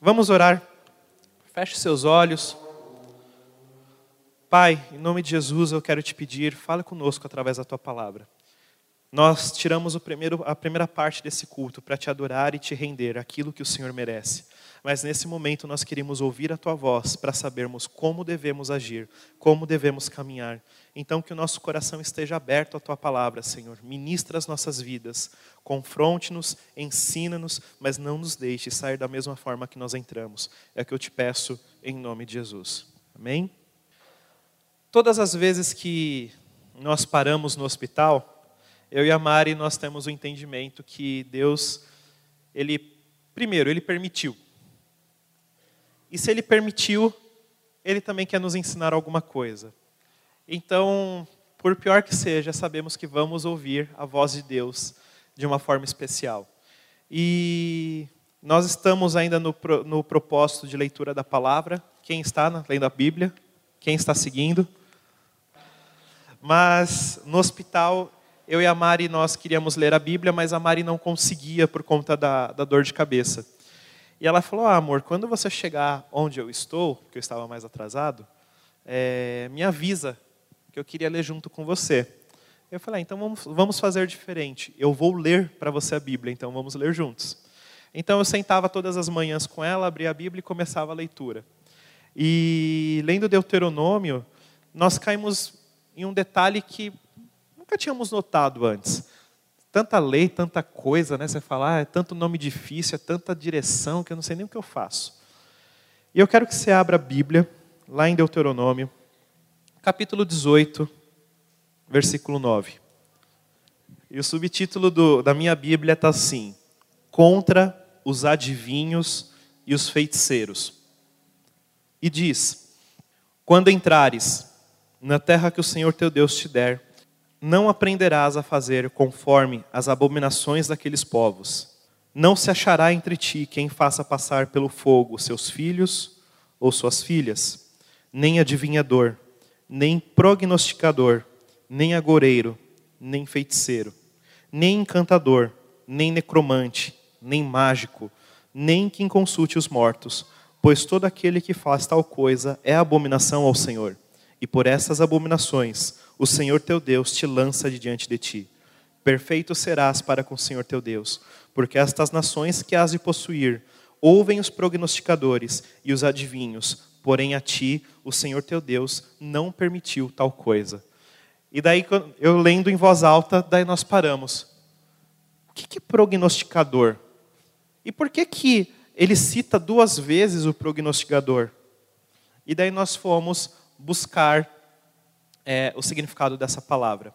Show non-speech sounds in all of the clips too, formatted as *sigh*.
Vamos orar. Feche seus olhos. Pai, em nome de Jesus, eu quero te pedir, fala conosco através da tua palavra. Nós tiramos primeiro, a primeira parte desse culto para te adorar e te render aquilo que o Senhor merece. Mas nesse momento nós queremos ouvir a tua voz para sabermos como devemos agir, como devemos caminhar. Então que o nosso coração esteja aberto à tua palavra, Senhor. Ministra as nossas vidas, confronte-nos, ensina-nos, mas não nos deixe sair da mesma forma que nós entramos. É o que eu te peço em nome de Jesus. Amém? Todas as vezes que nós paramos no hospital, eu e a Mari nós temos o entendimento que Deus ele primeiro, ele permitiu e se ele permitiu, ele também quer nos ensinar alguma coisa. Então, por pior que seja, sabemos que vamos ouvir a voz de Deus de uma forma especial. E nós estamos ainda no, no propósito de leitura da palavra. Quem está lendo a Bíblia? Quem está seguindo? Mas no hospital, eu e a Mari, nós queríamos ler a Bíblia, mas a Mari não conseguia por conta da, da dor de cabeça. E ela falou: ah, amor, quando você chegar onde eu estou, porque eu estava mais atrasado, é, me avisa que eu queria ler junto com você. Eu falei: ah, então vamos, vamos fazer diferente. Eu vou ler para você a Bíblia, então vamos ler juntos. Então eu sentava todas as manhãs com ela, abria a Bíblia e começava a leitura. E lendo Deuteronômio, nós caímos em um detalhe que nunca tínhamos notado antes tanta lei, tanta coisa, né? Você fala, ah, é tanto nome difícil, é tanta direção que eu não sei nem o que eu faço. E eu quero que você abra a Bíblia, lá em Deuteronômio, capítulo 18, versículo 9. E o subtítulo do, da minha Bíblia está assim: Contra os adivinhos e os feiticeiros. E diz: Quando entrares na terra que o Senhor teu Deus te der, não aprenderás a fazer conforme as abominações daqueles povos. Não se achará entre ti quem faça passar pelo fogo seus filhos ou suas filhas, nem adivinhador, nem prognosticador, nem agoreiro, nem feiticeiro, nem encantador, nem necromante, nem mágico, nem quem consulte os mortos, pois todo aquele que faz tal coisa é abominação ao Senhor. E por essas abominações o Senhor teu Deus te lança de diante de ti. Perfeito serás para com o Senhor teu Deus, porque estas nações que has de possuir ouvem os prognosticadores e os adivinhos, porém a ti, o Senhor teu Deus, não permitiu tal coisa. E daí, eu lendo em voz alta, daí nós paramos. O que é prognosticador? E por que que ele cita duas vezes o prognosticador? E daí nós fomos buscar é, o significado dessa palavra.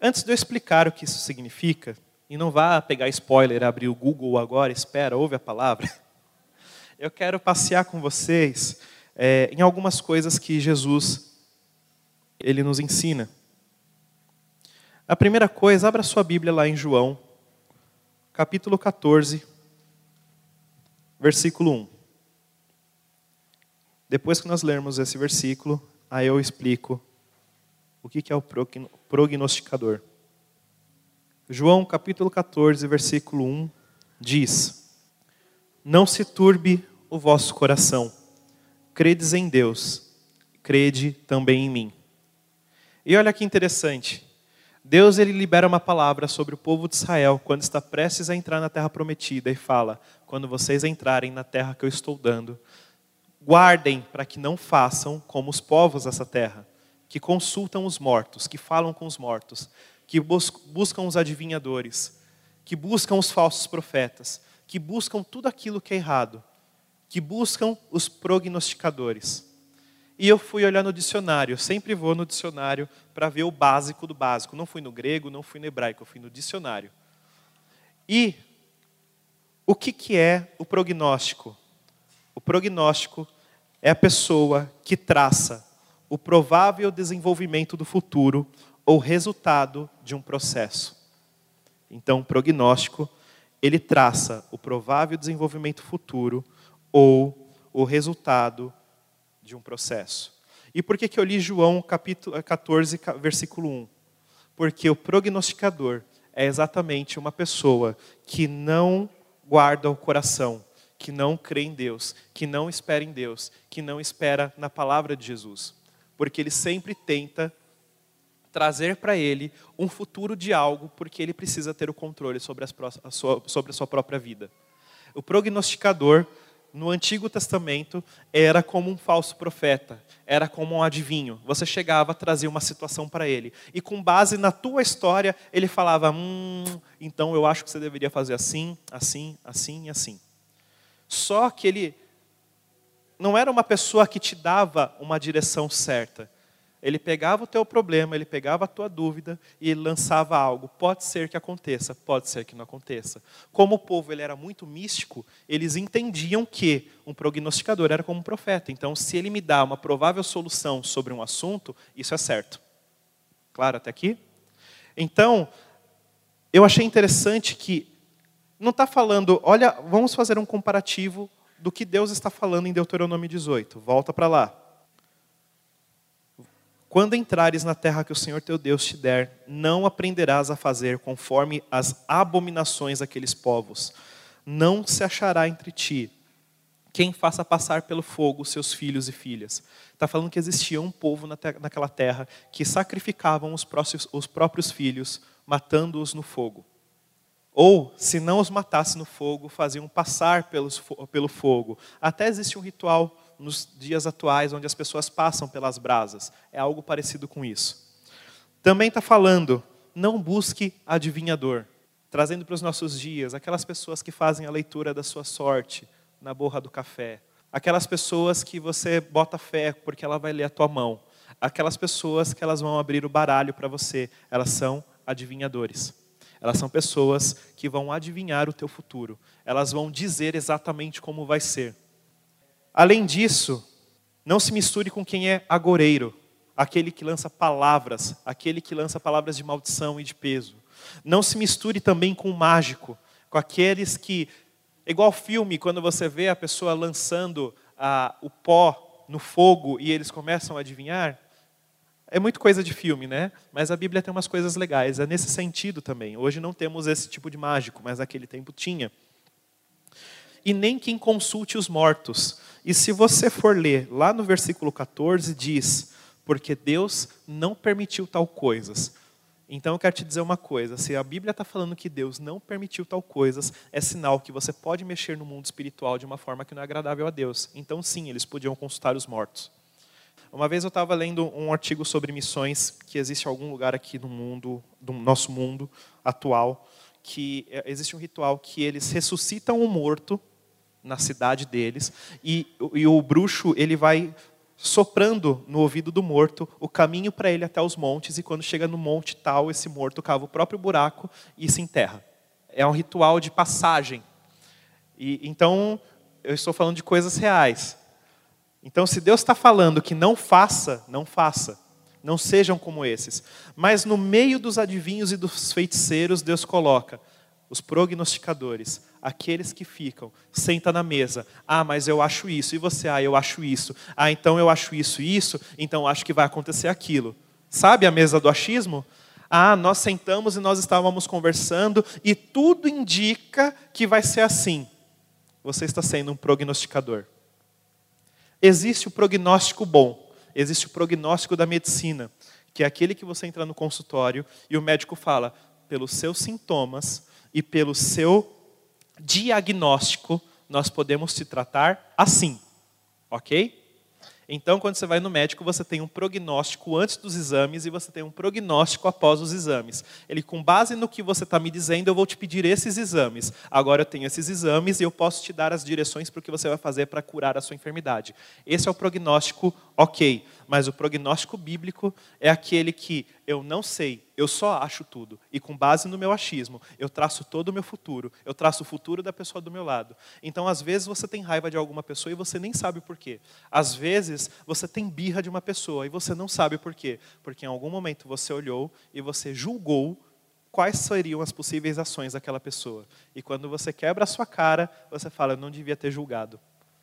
Antes de eu explicar o que isso significa, e não vá pegar spoiler, abrir o Google agora, espera, ouve a palavra. *laughs* Eu quero passear com vocês é, em algumas coisas que Jesus ele nos ensina. A primeira coisa, abra sua Bíblia lá em João, capítulo 14, versículo 1. Depois que nós lermos esse versículo, aí eu explico o que é o prognosticador. João capítulo 14, versículo 1 diz: Não se turbe o vosso coração, credes em Deus, crede também em mim. E olha que interessante. Deus ele libera uma palavra sobre o povo de Israel quando está prestes a entrar na terra prometida e fala: quando vocês entrarem na terra que eu estou dando, guardem para que não façam como os povos dessa terra que consultam os mortos, que falam com os mortos, que buscam os adivinhadores, que buscam os falsos profetas, que buscam tudo aquilo que é errado, que buscam os prognosticadores. E eu fui olhar no dicionário, eu sempre vou no dicionário para ver o básico do básico. Não fui no grego, não fui no hebraico, eu fui no dicionário. E o que, que é o prognóstico? O prognóstico é a pessoa que traça o provável desenvolvimento do futuro ou resultado de um processo. Então, prognóstico ele traça o provável desenvolvimento futuro ou o resultado de um processo. E por que, que eu li João capítulo 14, versículo 1? Porque o prognosticador é exatamente uma pessoa que não guarda o coração, que não crê em Deus, que não espera em Deus, que não espera na palavra de Jesus. Porque ele sempre tenta trazer para ele um futuro de algo, porque ele precisa ter o controle sobre, a sua, sobre a sua própria vida. O prognosticador, no Antigo Testamento, era como um falso profeta, era como um adivinho. Você chegava, trazia uma situação para ele, e com base na tua história, ele falava: Hum, então eu acho que você deveria fazer assim, assim, assim e assim. Só que ele não era uma pessoa que te dava uma direção certa ele pegava o teu problema, ele pegava a tua dúvida e lançava algo. Pode ser que aconteça, pode ser que não aconteça. Como o povo ele era muito místico, eles entendiam que um prognosticador era como um profeta. Então, se ele me dá uma provável solução sobre um assunto, isso é certo. Claro até aqui? Então, eu achei interessante que não está falando, olha, vamos fazer um comparativo do que Deus está falando em Deuteronômio 18. Volta para lá. Quando entrares na terra que o Senhor teu Deus te der, não aprenderás a fazer conforme as abominações daqueles povos. Não se achará entre ti quem faça passar pelo fogo seus filhos e filhas. Está falando que existia um povo naquela terra que sacrificavam os, os próprios filhos, matando-os no fogo. Ou, se não os matasse no fogo, faziam passar pelos, pelo fogo. Até existe um ritual nos dias atuais, onde as pessoas passam pelas brasas. É algo parecido com isso. Também está falando, não busque adivinhador. Trazendo para os nossos dias, aquelas pessoas que fazem a leitura da sua sorte na borra do café. Aquelas pessoas que você bota fé porque ela vai ler a tua mão. Aquelas pessoas que elas vão abrir o baralho para você. Elas são adivinhadores. Elas são pessoas que vão adivinhar o teu futuro. Elas vão dizer exatamente como vai ser. Além disso, não se misture com quem é agoreiro, aquele que lança palavras, aquele que lança palavras de maldição e de peso. Não se misture também com o mágico, com aqueles que, igual filme, quando você vê a pessoa lançando ah, o pó no fogo e eles começam a adivinhar, é muito coisa de filme, né? Mas a Bíblia tem umas coisas legais. É nesse sentido também. Hoje não temos esse tipo de mágico, mas naquele tempo tinha. E nem quem consulte os mortos. E se você for ler, lá no versículo 14 diz: Porque Deus não permitiu tal coisas. Então eu quero te dizer uma coisa: se a Bíblia está falando que Deus não permitiu tal coisas, é sinal que você pode mexer no mundo espiritual de uma forma que não é agradável a Deus. Então, sim, eles podiam consultar os mortos. Uma vez eu estava lendo um artigo sobre missões que existe em algum lugar aqui no mundo, do nosso mundo atual, que é, existe um ritual que eles ressuscitam o morto na cidade deles, e, e o bruxo ele vai soprando no ouvido do morto o caminho para ele até os montes, e quando chega no monte tal, esse morto cava o próprio buraco e se enterra. É um ritual de passagem. E, então, eu estou falando de coisas reais. Então, se Deus está falando que não faça, não faça. Não sejam como esses. Mas no meio dos adivinhos e dos feiticeiros, Deus coloca os prognosticadores, aqueles que ficam, senta na mesa. Ah, mas eu acho isso. E você? Ah, eu acho isso. Ah, então eu acho isso e isso. Então acho que vai acontecer aquilo. Sabe a mesa do achismo? Ah, nós sentamos e nós estávamos conversando e tudo indica que vai ser assim. Você está sendo um prognosticador. Existe o prognóstico bom, existe o prognóstico da medicina, que é aquele que você entra no consultório e o médico fala: pelos seus sintomas e pelo seu diagnóstico, nós podemos te tratar assim. Ok? Então, quando você vai no médico, você tem um prognóstico antes dos exames e você tem um prognóstico após os exames. Ele, com base no que você está me dizendo, eu vou te pedir esses exames. Agora eu tenho esses exames e eu posso te dar as direções para o que você vai fazer para curar a sua enfermidade. Esse é o prognóstico ok. Mas o prognóstico bíblico é aquele que eu não sei, eu só acho tudo. E com base no meu achismo, eu traço todo o meu futuro. Eu traço o futuro da pessoa do meu lado. Então, às vezes, você tem raiva de alguma pessoa e você nem sabe por quê. Às vezes, você tem birra de uma pessoa e você não sabe por quê. Porque em algum momento você olhou e você julgou quais seriam as possíveis ações daquela pessoa. E quando você quebra a sua cara, você fala, eu não devia ter julgado.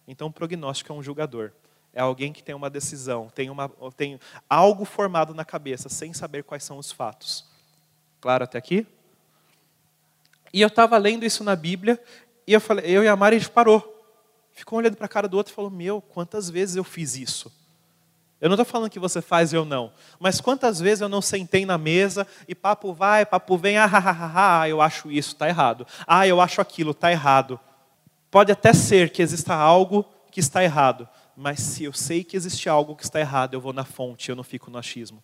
Então, o prognóstico é um julgador. É alguém que tem uma decisão, tem, uma, tem algo formado na cabeça, sem saber quais são os fatos. Claro até aqui? E eu estava lendo isso na Bíblia, e eu, falei, eu e a Mari, a gente parou. Ficou olhando para a cara do outro e falou: Meu, quantas vezes eu fiz isso? Eu não estou falando que você faz eu não, mas quantas vezes eu não sentei na mesa e papo vai, papo vem, ah, ah, ah, ah eu acho isso, está errado. Ah, eu acho aquilo, está errado. Pode até ser que exista algo que está errado, mas se eu sei que existe algo que está errado, eu vou na fonte, eu não fico no achismo.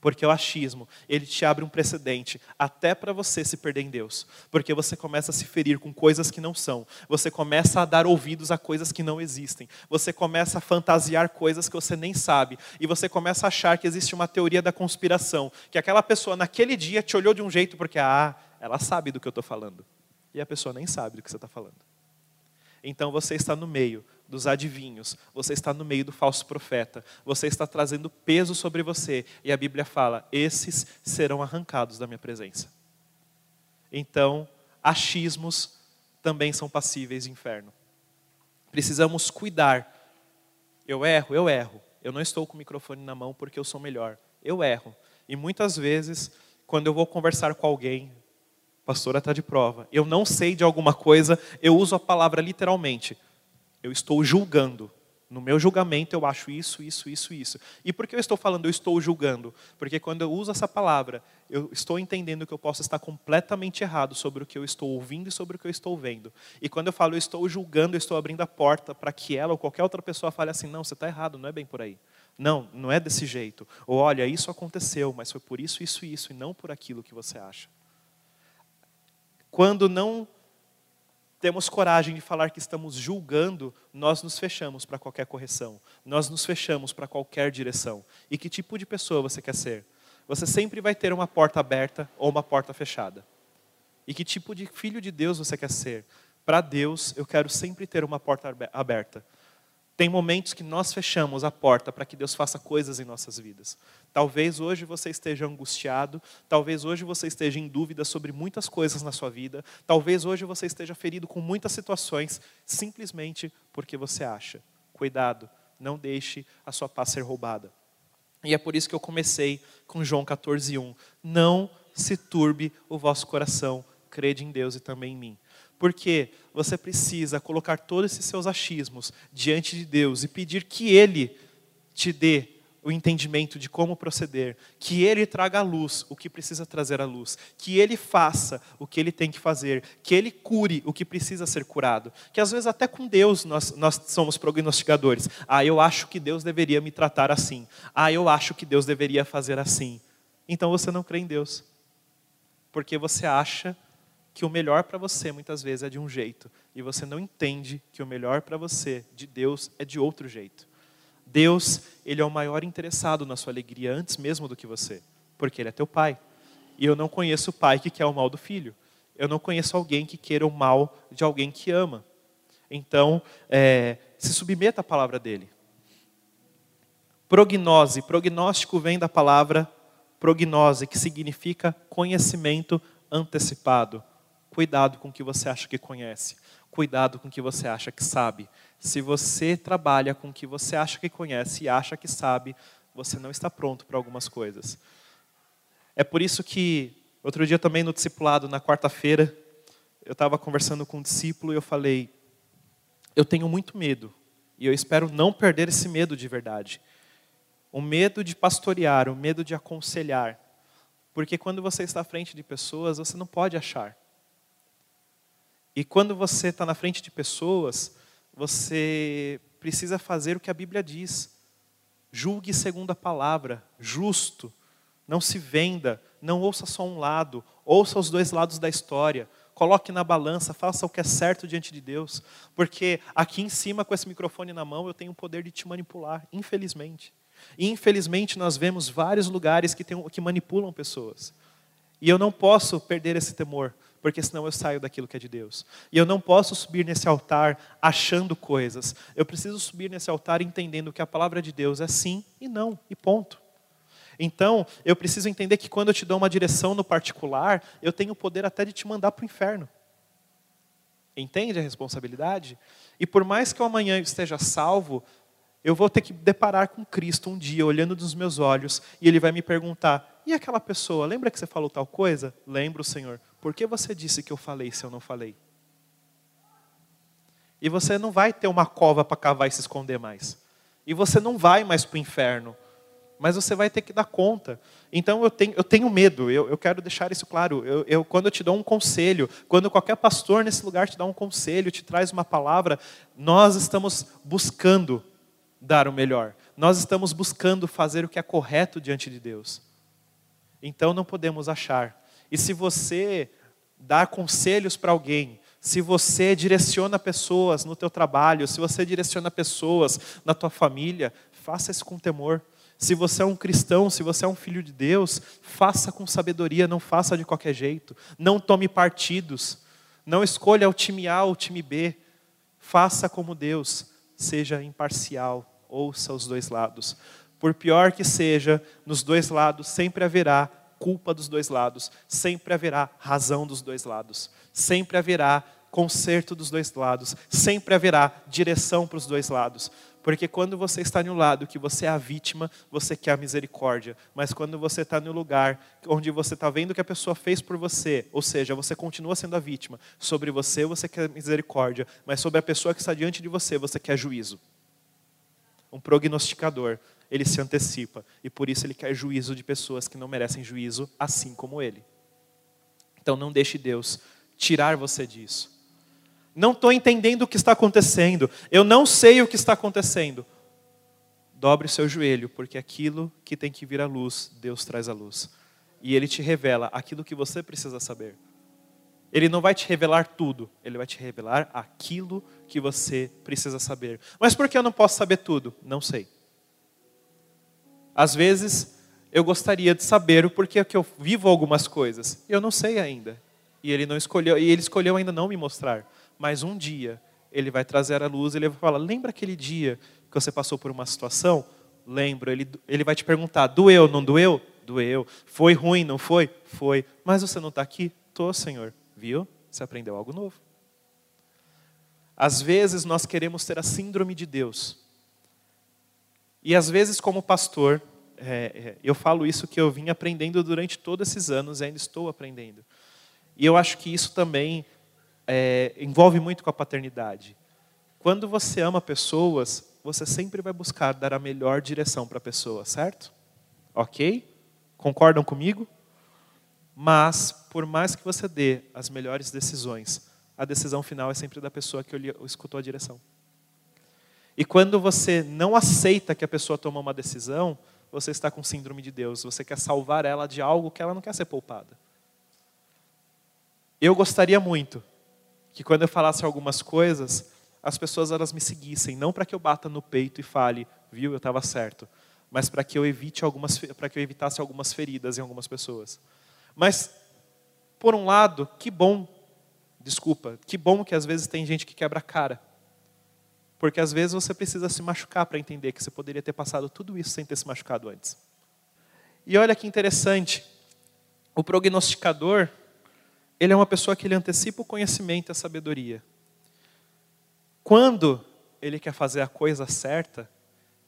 Porque o achismo, ele te abre um precedente até para você se perder em Deus. Porque você começa a se ferir com coisas que não são. Você começa a dar ouvidos a coisas que não existem. Você começa a fantasiar coisas que você nem sabe. E você começa a achar que existe uma teoria da conspiração. Que aquela pessoa naquele dia te olhou de um jeito porque, ah, ela sabe do que eu estou falando. E a pessoa nem sabe do que você está falando. Então você está no meio dos adivinhos, você está no meio do falso profeta, você está trazendo peso sobre você, e a Bíblia fala: esses serão arrancados da minha presença. Então, achismos também são passíveis de inferno. Precisamos cuidar. Eu erro, eu erro. Eu não estou com o microfone na mão porque eu sou melhor. Eu erro. E muitas vezes, quando eu vou conversar com alguém, pastora está de prova, eu não sei de alguma coisa, eu uso a palavra literalmente. Eu estou julgando. No meu julgamento eu acho isso, isso, isso, isso. E por que eu estou falando eu estou julgando? Porque quando eu uso essa palavra, eu estou entendendo que eu posso estar completamente errado sobre o que eu estou ouvindo e sobre o que eu estou vendo. E quando eu falo eu estou julgando, eu estou abrindo a porta para que ela ou qualquer outra pessoa fale assim: não, você está errado, não é bem por aí. Não, não é desse jeito. Ou olha, isso aconteceu, mas foi por isso, isso, isso, e não por aquilo que você acha. Quando não temos coragem de falar que estamos julgando, nós nos fechamos para qualquer correção, nós nos fechamos para qualquer direção. E que tipo de pessoa você quer ser? Você sempre vai ter uma porta aberta ou uma porta fechada. E que tipo de filho de Deus você quer ser? Para Deus, eu quero sempre ter uma porta aberta. Tem momentos que nós fechamos a porta para que Deus faça coisas em nossas vidas. Talvez hoje você esteja angustiado, talvez hoje você esteja em dúvida sobre muitas coisas na sua vida, talvez hoje você esteja ferido com muitas situações, simplesmente porque você acha. Cuidado, não deixe a sua paz ser roubada. E é por isso que eu comecei com João 14:1. Não se turbe o vosso coração, crede em Deus e também em mim. Porque você precisa colocar todos esses seus achismos diante de Deus e pedir que Ele te dê o entendimento de como proceder, que Ele traga à luz o que precisa trazer à luz, que Ele faça o que Ele tem que fazer, que Ele cure o que precisa ser curado. Que às vezes até com Deus nós, nós somos prognosticadores. Ah, eu acho que Deus deveria me tratar assim. Ah, eu acho que Deus deveria fazer assim. Então você não crê em Deus. Porque você acha que o melhor para você muitas vezes é de um jeito e você não entende que o melhor para você de Deus é de outro jeito. Deus, ele é o maior interessado na sua alegria antes mesmo do que você, porque ele é teu pai. E eu não conheço o pai que quer o mal do filho. Eu não conheço alguém que queira o mal de alguém que ama. Então, é, se submeta à palavra dele. Prognose. Prognóstico vem da palavra prognose, que significa conhecimento antecipado. Cuidado com o que você acha que conhece. Cuidado com o que você acha que sabe. Se você trabalha com o que você acha que conhece e acha que sabe, você não está pronto para algumas coisas. É por isso que, outro dia também no discipulado, na quarta-feira, eu estava conversando com um discípulo e eu falei: Eu tenho muito medo e eu espero não perder esse medo de verdade. O medo de pastorear, o medo de aconselhar. Porque quando você está à frente de pessoas, você não pode achar. E quando você está na frente de pessoas, você precisa fazer o que a Bíblia diz. Julgue segundo a palavra, justo. Não se venda, não ouça só um lado, ouça os dois lados da história. Coloque na balança, faça o que é certo diante de Deus. Porque aqui em cima, com esse microfone na mão, eu tenho o poder de te manipular, infelizmente. E infelizmente nós vemos vários lugares que, tem, que manipulam pessoas. E eu não posso perder esse temor, porque senão eu saio daquilo que é de Deus. E eu não posso subir nesse altar achando coisas. Eu preciso subir nesse altar entendendo que a palavra de Deus é sim e não, e ponto. Então, eu preciso entender que quando eu te dou uma direção no particular, eu tenho o poder até de te mandar para o inferno. Entende a responsabilidade? E por mais que eu amanhã esteja salvo, eu vou ter que deparar com Cristo um dia, olhando nos meus olhos, e Ele vai me perguntar: e aquela pessoa, lembra que você falou tal coisa? Lembro, Senhor. Por que você disse que eu falei se eu não falei? E você não vai ter uma cova para cavar e se esconder mais. E você não vai mais para o inferno. Mas você vai ter que dar conta. Então eu tenho, eu tenho medo, eu, eu quero deixar isso claro. Eu, eu, quando eu te dou um conselho, quando qualquer pastor nesse lugar te dá um conselho, te traz uma palavra, nós estamos buscando dar o melhor. Nós estamos buscando fazer o que é correto diante de Deus. Então não podemos achar. E se você dá conselhos para alguém, se você direciona pessoas no teu trabalho, se você direciona pessoas na tua família, faça isso com temor. Se você é um cristão, se você é um filho de Deus, faça com sabedoria, não faça de qualquer jeito. Não tome partidos. Não escolha o time A ou o time B. Faça como Deus. Seja imparcial. Ouça os dois lados. Por pior que seja, nos dois lados sempre haverá culpa dos dois lados, sempre haverá razão dos dois lados, sempre haverá conserto dos dois lados, sempre haverá direção para os dois lados. Porque quando você está no lado que você é a vítima, você quer a misericórdia. Mas quando você está no lugar onde você está vendo que a pessoa fez por você, ou seja, você continua sendo a vítima, sobre você você quer misericórdia, mas sobre a pessoa que está diante de você, você quer juízo. Um prognosticador ele se antecipa. E por isso ele quer juízo de pessoas que não merecem juízo, assim como ele. Então não deixe Deus tirar você disso. Não estou entendendo o que está acontecendo. Eu não sei o que está acontecendo. Dobre o seu joelho, porque aquilo que tem que vir à luz, Deus traz à luz. E Ele te revela aquilo que você precisa saber. Ele não vai te revelar tudo, Ele vai te revelar aquilo que você precisa saber. Mas por que eu não posso saber tudo? Não sei. Às vezes, eu gostaria de saber o porquê que eu vivo algumas coisas. Eu não sei ainda. E ele não escolheu, e ele escolheu ainda não me mostrar. Mas um dia ele vai trazer a luz, ele vai falar: "Lembra aquele dia que você passou por uma situação?" Lembro. Ele ele vai te perguntar: "Doeu, não doeu?" Doeu. Foi ruim, não foi? Foi. Mas você não está aqui? Tô, Senhor. Viu? Você aprendeu algo novo. Às vezes nós queremos ter a síndrome de Deus. E às vezes, como pastor, é, é, eu falo isso que eu vim aprendendo durante todos esses anos e ainda estou aprendendo. E eu acho que isso também é, envolve muito com a paternidade. Quando você ama pessoas, você sempre vai buscar dar a melhor direção para a pessoa, certo? Ok? Concordam comigo? Mas, por mais que você dê as melhores decisões, a decisão final é sempre da pessoa que escutou a direção. E quando você não aceita que a pessoa toma uma decisão, você está com síndrome de Deus. Você quer salvar ela de algo que ela não quer ser poupada. Eu gostaria muito que quando eu falasse algumas coisas, as pessoas elas me seguissem, não para que eu bata no peito e fale, viu, eu estava certo, mas para que eu evite algumas, para que eu evitasse algumas feridas em algumas pessoas. Mas por um lado, que bom, desculpa, que bom que às vezes tem gente que quebra a cara. Porque às vezes você precisa se machucar para entender que você poderia ter passado tudo isso sem ter se machucado antes. E olha que interessante, o prognosticador, ele é uma pessoa que ele antecipa o conhecimento e a sabedoria. Quando ele quer fazer a coisa certa,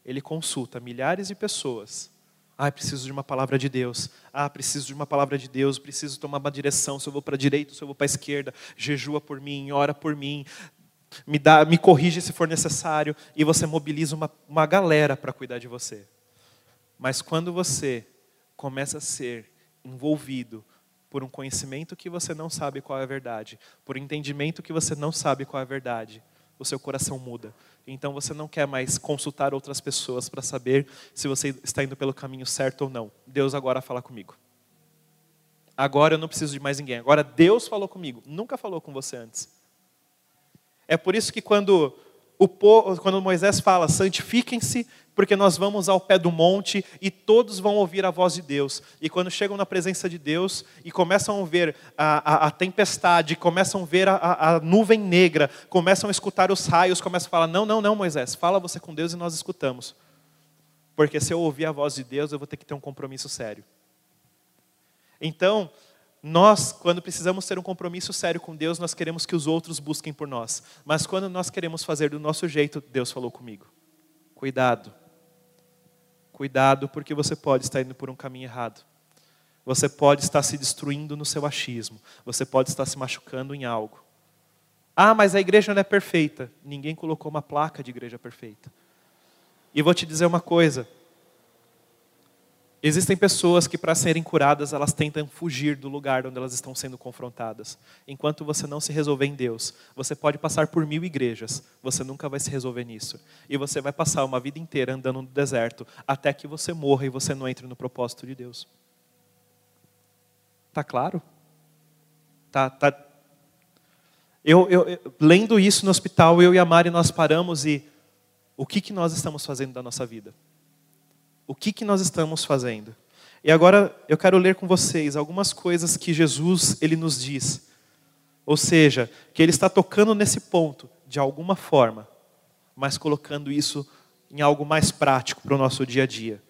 ele consulta milhares de pessoas. Ah, preciso de uma palavra de Deus. Ah, preciso de uma palavra de Deus. Preciso tomar uma direção. Se eu vou para a direita, se eu vou para a esquerda. Jejua por mim, ora por mim me, dá, me corrige se for necessário, e você mobiliza uma, uma galera para cuidar de você. Mas quando você começa a ser envolvido por um conhecimento que você não sabe qual é a verdade, por um entendimento que você não sabe qual é a verdade, o seu coração muda. Então você não quer mais consultar outras pessoas para saber se você está indo pelo caminho certo ou não. Deus agora fala comigo. Agora eu não preciso de mais ninguém. Agora Deus falou comigo. Nunca falou com você antes. É por isso que quando, o povo, quando Moisés fala, santifiquem-se, porque nós vamos ao pé do monte e todos vão ouvir a voz de Deus. E quando chegam na presença de Deus e começam a ver a, a, a tempestade, começam a ver a, a, nuvem negra, começam a escutar os raios, começam a falar: Não, não, não, Moisés, fala você com Deus e nós escutamos. Porque se eu ouvir a voz de Deus, eu vou ter que ter um compromisso sério. Então, nós, quando precisamos ter um compromisso sério com Deus, nós queremos que os outros busquem por nós. Mas quando nós queremos fazer do nosso jeito, Deus falou comigo. Cuidado. Cuidado, porque você pode estar indo por um caminho errado. Você pode estar se destruindo no seu achismo. Você pode estar se machucando em algo. Ah, mas a igreja não é perfeita. Ninguém colocou uma placa de igreja perfeita. E vou te dizer uma coisa: Existem pessoas que, para serem curadas, elas tentam fugir do lugar onde elas estão sendo confrontadas. Enquanto você não se resolver em Deus, você pode passar por mil igrejas, você nunca vai se resolver nisso. E você vai passar uma vida inteira andando no deserto, até que você morra e você não entre no propósito de Deus. Tá claro? Tá, tá. Eu, eu, eu, lendo isso no hospital, eu e a Mari nós paramos e o que, que nós estamos fazendo da nossa vida? O que, que nós estamos fazendo. E agora eu quero ler com vocês algumas coisas que Jesus ele nos diz. Ou seja, que ele está tocando nesse ponto de alguma forma, mas colocando isso em algo mais prático para o nosso dia a dia.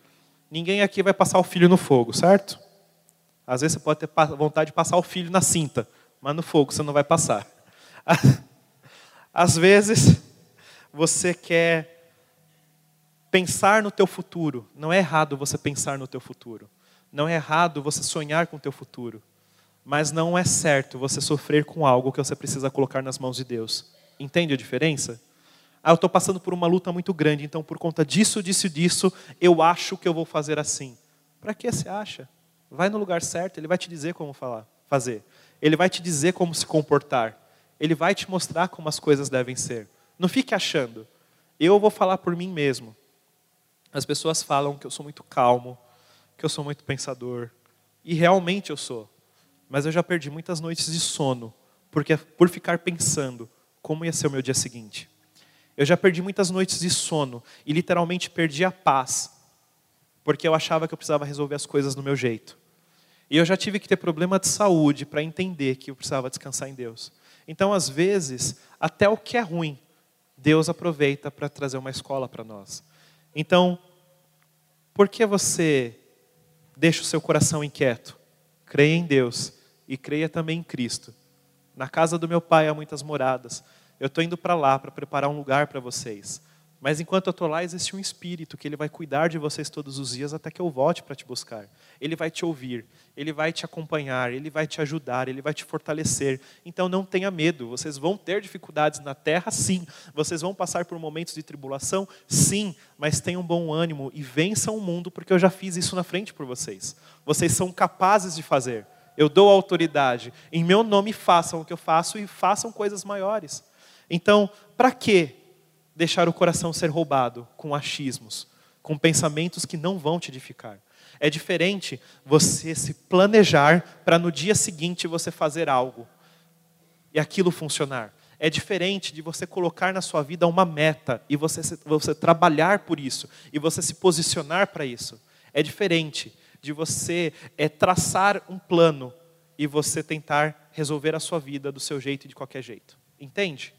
Ninguém aqui vai passar o filho no fogo, certo? Às vezes você pode ter vontade de passar o filho na cinta, mas no fogo você não vai passar. *laughs* Às vezes você quer Pensar no teu futuro. Não é errado você pensar no teu futuro. Não é errado você sonhar com o teu futuro. Mas não é certo você sofrer com algo que você precisa colocar nas mãos de Deus. Entende a diferença? Ah, eu estou passando por uma luta muito grande, então por conta disso, disso e disso, eu acho que eu vou fazer assim. Para que você acha? Vai no lugar certo, ele vai te dizer como falar, fazer. Ele vai te dizer como se comportar. Ele vai te mostrar como as coisas devem ser. Não fique achando. Eu vou falar por mim mesmo. As pessoas falam que eu sou muito calmo, que eu sou muito pensador. E realmente eu sou. Mas eu já perdi muitas noites de sono porque por ficar pensando como ia ser o meu dia seguinte. Eu já perdi muitas noites de sono e literalmente perdi a paz porque eu achava que eu precisava resolver as coisas do meu jeito. E eu já tive que ter problema de saúde para entender que eu precisava descansar em Deus. Então, às vezes, até o que é ruim, Deus aproveita para trazer uma escola para nós. Então, por que você deixa o seu coração inquieto? Creia em Deus e creia também em Cristo. Na casa do meu pai há muitas moradas. Eu estou indo para lá para preparar um lugar para vocês. Mas enquanto eu estou lá, existe um Espírito que ele vai cuidar de vocês todos os dias até que eu volte para te buscar. Ele vai te ouvir, ele vai te acompanhar, ele vai te ajudar, ele vai te fortalecer. Então não tenha medo, vocês vão ter dificuldades na terra, sim. Vocês vão passar por momentos de tribulação, sim. Mas tenham bom ânimo e vençam o mundo, porque eu já fiz isso na frente por vocês. Vocês são capazes de fazer. Eu dou autoridade. Em meu nome façam o que eu faço e façam coisas maiores. Então, para quê? Deixar o coração ser roubado com achismos, com pensamentos que não vão te edificar. É diferente você se planejar para no dia seguinte você fazer algo e aquilo funcionar. É diferente de você colocar na sua vida uma meta e você, você trabalhar por isso e você se posicionar para isso. É diferente de você é, traçar um plano e você tentar resolver a sua vida do seu jeito e de qualquer jeito. Entende?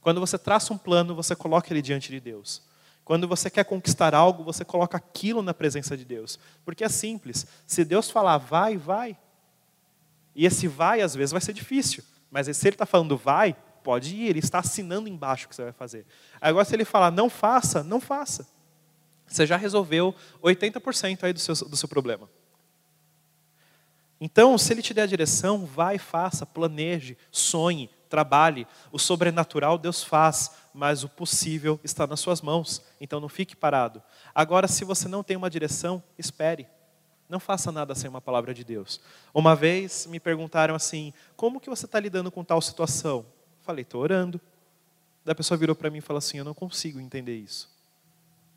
Quando você traça um plano, você coloca ele diante de Deus. Quando você quer conquistar algo, você coloca aquilo na presença de Deus. Porque é simples. Se Deus falar vai, vai. E esse vai, às vezes, vai ser difícil. Mas se ele está falando vai, pode ir. Ele está assinando embaixo o que você vai fazer. Agora, se ele falar não faça, não faça. Você já resolveu 80% aí do seu, do seu problema. Então, se ele te der a direção, vai, faça, planeje, sonhe, trabalhe. O sobrenatural Deus faz, mas o possível está nas suas mãos. Então não fique parado. Agora, se você não tem uma direção, espere. Não faça nada sem uma palavra de Deus. Uma vez me perguntaram assim: como que você está lidando com tal situação? Falei, estou orando. Da pessoa virou para mim e falou assim: eu não consigo entender isso.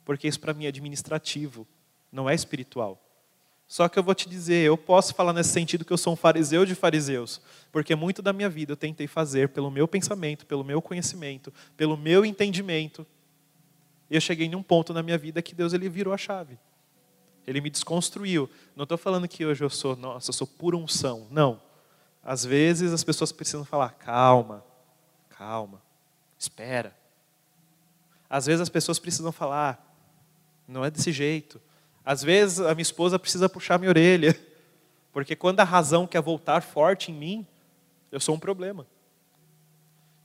Porque isso para mim é administrativo, não é espiritual. Só que eu vou te dizer, eu posso falar nesse sentido que eu sou um fariseu de fariseus, porque muito da minha vida eu tentei fazer pelo meu pensamento, pelo meu conhecimento, pelo meu entendimento. E eu cheguei num ponto na minha vida que Deus ele virou a chave. Ele me desconstruiu. Não estou falando que hoje eu sou, nossa, eu sou pura unção. Não. Às vezes as pessoas precisam falar, calma, calma, espera. Às vezes as pessoas precisam falar, Não é desse jeito. Às vezes a minha esposa precisa puxar minha orelha, *laughs* porque quando a razão quer voltar forte em mim, eu sou um problema.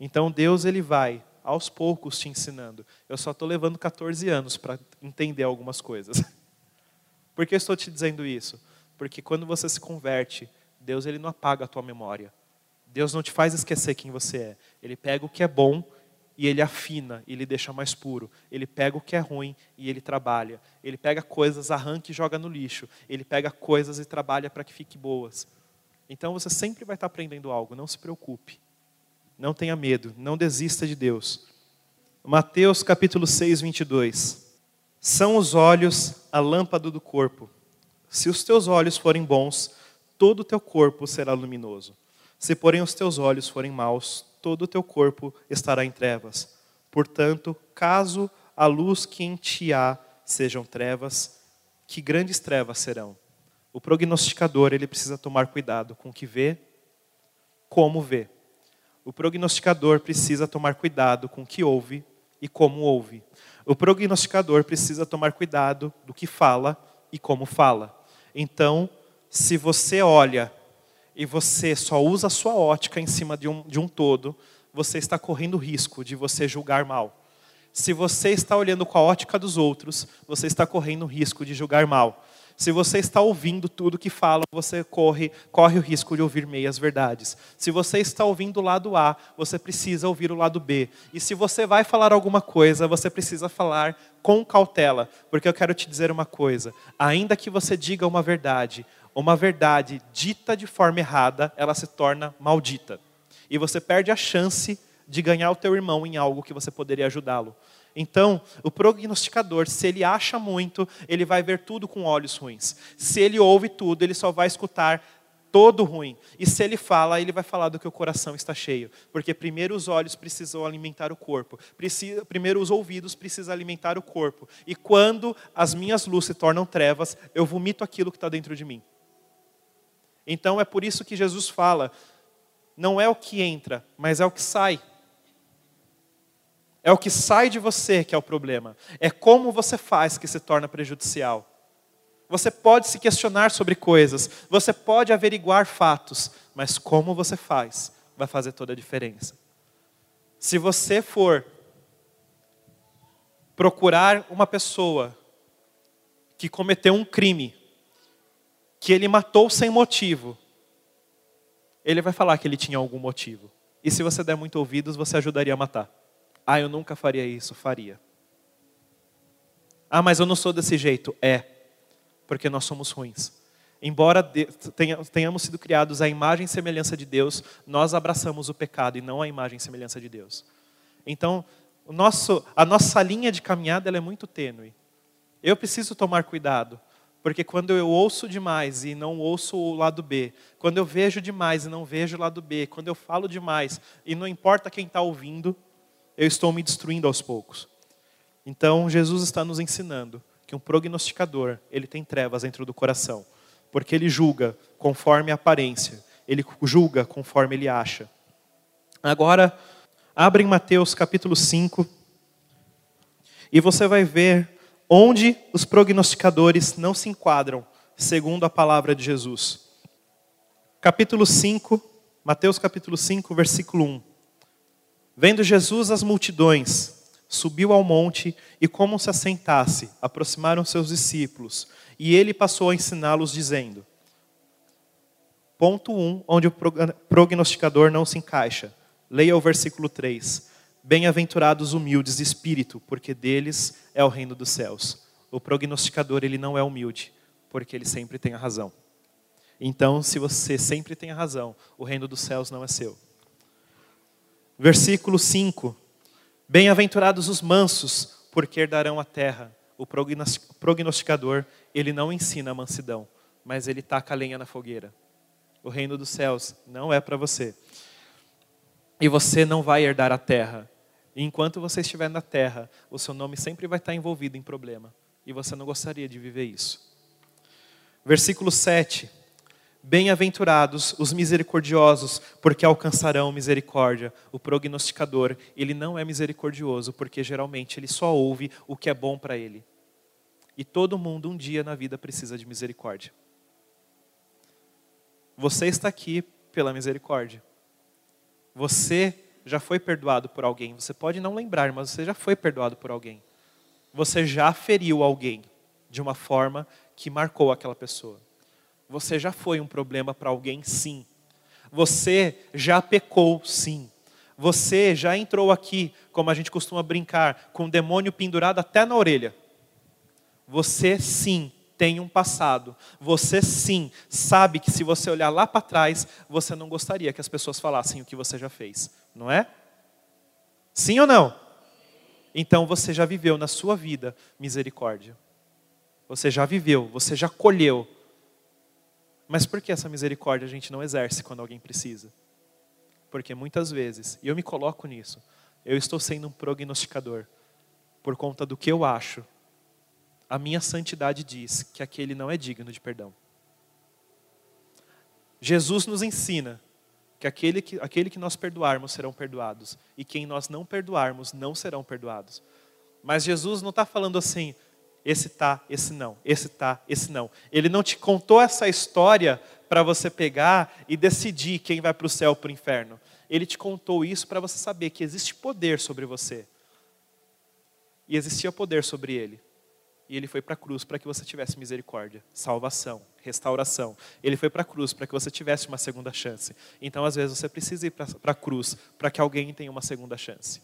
Então Deus ele vai aos poucos te ensinando. Eu só estou levando 14 anos para entender algumas coisas. *laughs* Por que eu estou te dizendo isso? Porque quando você se converte, Deus ele não apaga a tua memória. Deus não te faz esquecer quem você é. Ele pega o que é bom e ele afina, ele deixa mais puro. Ele pega o que é ruim e ele trabalha. Ele pega coisas, arranca e joga no lixo. Ele pega coisas e trabalha para que fiquem boas. Então você sempre vai estar aprendendo algo, não se preocupe. Não tenha medo, não desista de Deus. Mateus capítulo 6, 22. São os olhos a lâmpada do corpo. Se os teus olhos forem bons, todo o teu corpo será luminoso. Se, porém, os teus olhos forem maus, todo o teu corpo estará em trevas. Portanto, caso a luz que em ti há sejam trevas, que grandes trevas serão. O prognosticador, ele precisa tomar cuidado com o que vê, como vê. O prognosticador precisa tomar cuidado com o que ouve e como ouve. O prognosticador precisa tomar cuidado do que fala e como fala. Então, se você olha e você só usa a sua ótica em cima de um, de um todo, você está correndo risco de você julgar mal. Se você está olhando com a ótica dos outros, você está correndo risco de julgar mal. Se você está ouvindo tudo que falam, você corre, corre o risco de ouvir meias verdades. Se você está ouvindo o lado A, você precisa ouvir o lado B. E se você vai falar alguma coisa, você precisa falar com cautela, porque eu quero te dizer uma coisa: ainda que você diga uma verdade, uma verdade dita de forma errada, ela se torna maldita. E você perde a chance de ganhar o teu irmão em algo que você poderia ajudá-lo. Então, o prognosticador, se ele acha muito, ele vai ver tudo com olhos ruins. Se ele ouve tudo, ele só vai escutar todo ruim. E se ele fala, ele vai falar do que o coração está cheio. Porque primeiro os olhos precisam alimentar o corpo. Precisa, primeiro os ouvidos precisam alimentar o corpo. E quando as minhas luzes se tornam trevas, eu vomito aquilo que está dentro de mim. Então é por isso que Jesus fala: não é o que entra, mas é o que sai. É o que sai de você que é o problema. É como você faz que se torna prejudicial. Você pode se questionar sobre coisas, você pode averiguar fatos, mas como você faz vai fazer toda a diferença. Se você for procurar uma pessoa que cometeu um crime, que ele matou sem motivo, ele vai falar que ele tinha algum motivo. E se você der muito ouvidos, você ajudaria a matar. Ah, eu nunca faria isso. Faria. Ah, mas eu não sou desse jeito. É, porque nós somos ruins. Embora tenhamos sido criados à imagem e semelhança de Deus, nós abraçamos o pecado e não a imagem e semelhança de Deus. Então, nosso, a nossa linha de caminhada é muito tênue. Eu preciso tomar cuidado, porque quando eu ouço demais e não ouço o lado B, quando eu vejo demais e não vejo o lado B, quando eu falo demais e não importa quem está ouvindo, eu estou me destruindo aos poucos. Então, Jesus está nos ensinando que um prognosticador, ele tem trevas dentro do coração, porque ele julga conforme a aparência, ele julga conforme ele acha. Agora, abre em Mateus capítulo 5, e você vai ver onde os prognosticadores não se enquadram, segundo a palavra de Jesus. Capítulo 5, Mateus capítulo 5, versículo 1. Vendo Jesus as multidões, subiu ao monte e, como se assentasse, aproximaram seus discípulos, e ele passou a ensiná-los, dizendo: Ponto 1, um, onde o prognosticador não se encaixa. Leia o versículo 3. Bem-aventurados humildes de espírito, porque deles é o reino dos céus. O prognosticador, ele não é humilde, porque ele sempre tem a razão. Então, se você sempre tem a razão, o reino dos céus não é seu. Versículo 5: Bem-aventurados os mansos, porque herdarão a terra. O prognosticador, ele não ensina a mansidão, mas ele taca a lenha na fogueira. O reino dos céus não é para você. E você não vai herdar a terra. E enquanto você estiver na terra, o seu nome sempre vai estar envolvido em problema. E você não gostaria de viver isso. Versículo 7. Bem-aventurados os misericordiosos, porque alcançarão misericórdia. O prognosticador, ele não é misericordioso, porque geralmente ele só ouve o que é bom para ele. E todo mundo um dia na vida precisa de misericórdia. Você está aqui pela misericórdia. Você já foi perdoado por alguém. Você pode não lembrar, mas você já foi perdoado por alguém. Você já feriu alguém de uma forma que marcou aquela pessoa. Você já foi um problema para alguém, sim. Você já pecou, sim. Você já entrou aqui, como a gente costuma brincar, com o demônio pendurado até na orelha. Você sim tem um passado. Você sim sabe que se você olhar lá para trás, você não gostaria que as pessoas falassem o que você já fez, não é? Sim ou não? Então você já viveu na sua vida misericórdia. Você já viveu, você já colheu. Mas por que essa misericórdia a gente não exerce quando alguém precisa? Porque muitas vezes, e eu me coloco nisso, eu estou sendo um prognosticador por conta do que eu acho. A minha santidade diz que aquele não é digno de perdão. Jesus nos ensina que aquele que, aquele que nós perdoarmos serão perdoados, e quem nós não perdoarmos não serão perdoados. Mas Jesus não está falando assim, esse tá, esse não, esse tá, esse não. Ele não te contou essa história para você pegar e decidir quem vai para o céu ou para o inferno. Ele te contou isso para você saber que existe poder sobre você. E existia poder sobre ele. E ele foi para a cruz para que você tivesse misericórdia, salvação, restauração. Ele foi para a cruz para que você tivesse uma segunda chance. Então, às vezes, você precisa ir para a cruz para que alguém tenha uma segunda chance.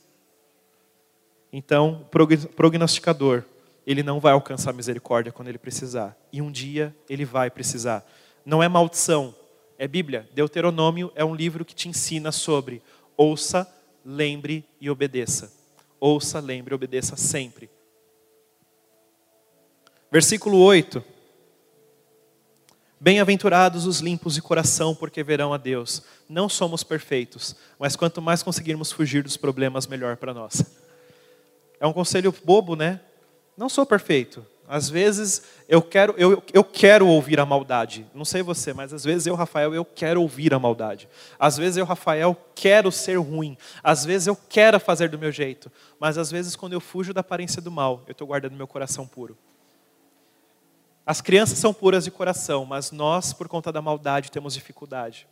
Então, o prognosticador, ele não vai alcançar misericórdia quando ele precisar. E um dia ele vai precisar. Não é maldição, é Bíblia. Deuteronômio é um livro que te ensina sobre ouça, lembre e obedeça. Ouça, lembre e obedeça sempre. Versículo 8. Bem-aventurados os limpos de coração, porque verão a Deus. Não somos perfeitos, mas quanto mais conseguirmos fugir dos problemas, melhor para nós. É um conselho bobo, né? Não sou perfeito. Às vezes eu quero, eu, eu quero ouvir a maldade. Não sei você, mas às vezes eu, Rafael, eu quero ouvir a maldade. Às vezes eu, Rafael, quero ser ruim. Às vezes eu quero fazer do meu jeito. Mas às vezes quando eu fujo da aparência do mal, eu estou guardando meu coração puro. As crianças são puras de coração, mas nós, por conta da maldade, temos dificuldade.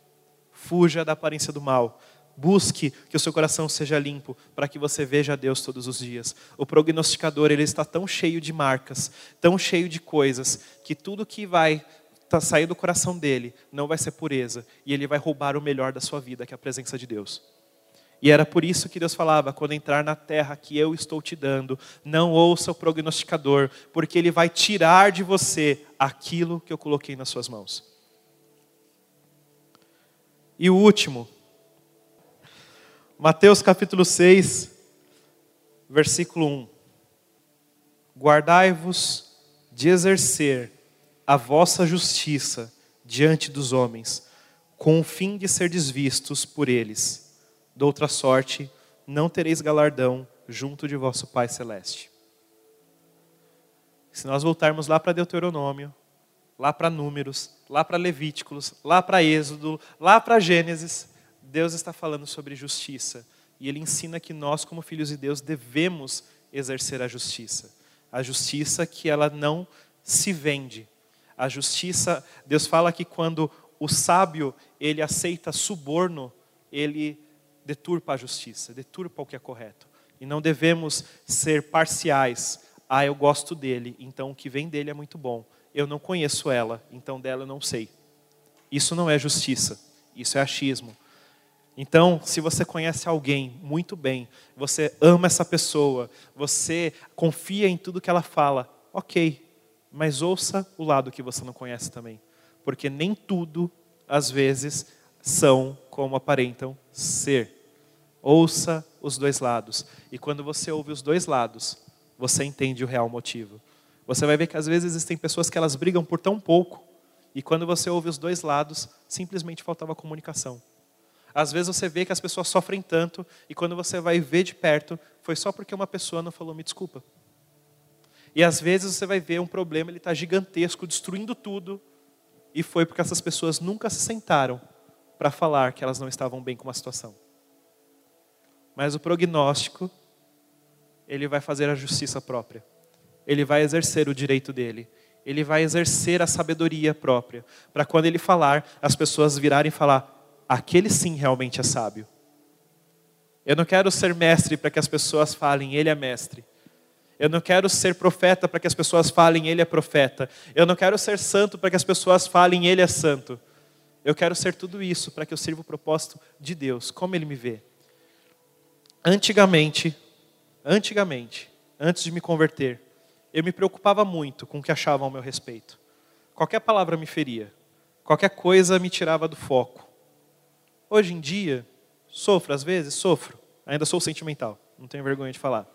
Fuja da aparência do mal. Busque que o seu coração seja limpo, para que você veja Deus todos os dias. O prognosticador ele está tão cheio de marcas, tão cheio de coisas, que tudo que vai tá, sair do coração dele não vai ser pureza, e ele vai roubar o melhor da sua vida, que é a presença de Deus. E era por isso que Deus falava: quando entrar na terra que eu estou te dando, não ouça o prognosticador, porque ele vai tirar de você aquilo que eu coloquei nas suas mãos. E o último, Mateus capítulo 6, versículo 1. Guardai-vos de exercer a vossa justiça diante dos homens, com o fim de ser desvistos por eles de outra sorte, não tereis galardão junto de vosso Pai Celeste. Se nós voltarmos lá para Deuteronômio, lá para Números, lá para Levíticos, lá para Êxodo, lá para Gênesis, Deus está falando sobre justiça. E Ele ensina que nós, como filhos de Deus, devemos exercer a justiça. A justiça que ela não se vende. A justiça, Deus fala que quando o sábio ele aceita suborno, ele deturpa a justiça, deturpa o que é correto. E não devemos ser parciais. Ah, eu gosto dele, então o que vem dele é muito bom. Eu não conheço ela, então dela eu não sei. Isso não é justiça, isso é achismo. Então, se você conhece alguém muito bem, você ama essa pessoa, você confia em tudo que ela fala, ok, mas ouça o lado que você não conhece também. Porque nem tudo, às vezes, são como aparentam ser. Ouça os dois lados. E quando você ouve os dois lados, você entende o real motivo. Você vai ver que às vezes existem pessoas que elas brigam por tão pouco, e quando você ouve os dois lados, simplesmente faltava comunicação. Às vezes você vê que as pessoas sofrem tanto, e quando você vai ver de perto, foi só porque uma pessoa não falou me desculpa. E às vezes você vai ver um problema, ele está gigantesco, destruindo tudo, e foi porque essas pessoas nunca se sentaram para falar que elas não estavam bem com uma situação. Mas o prognóstico, ele vai fazer a justiça própria. ele vai exercer o direito dele. Ele vai exercer a sabedoria própria, para quando ele falar, as pessoas virarem e falar: aquele sim realmente é sábio. Eu não quero ser mestre para que as pessoas falem, ele é mestre. Eu não quero ser profeta para que as pessoas falem, ele é profeta. Eu não quero ser santo para que as pessoas falem, ele é santo. Eu quero ser tudo isso para que eu sirva o propósito de Deus, como ele me vê. Antigamente, antigamente, antes de me converter, eu me preocupava muito com o que achavam ao meu respeito. Qualquer palavra me feria, qualquer coisa me tirava do foco. Hoje em dia, sofro às vezes, sofro. Ainda sou sentimental, não tenho vergonha de falar.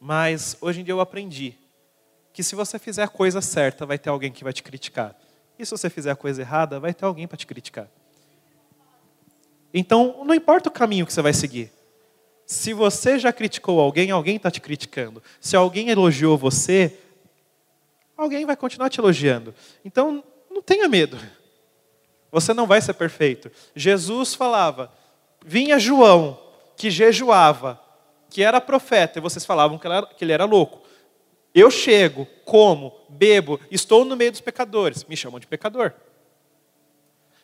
Mas hoje em dia eu aprendi que se você fizer a coisa certa, vai ter alguém que vai te criticar. E se você fizer a coisa errada, vai ter alguém para te criticar. Então, não importa o caminho que você vai seguir. Se você já criticou alguém, alguém está te criticando. Se alguém elogiou você, alguém vai continuar te elogiando. Então, não tenha medo. Você não vai ser perfeito. Jesus falava: vinha João, que jejuava, que era profeta, e vocês falavam que ele era, louco. Eu chego, como, bebo, estou no meio dos pecadores. Me chamam de pecador.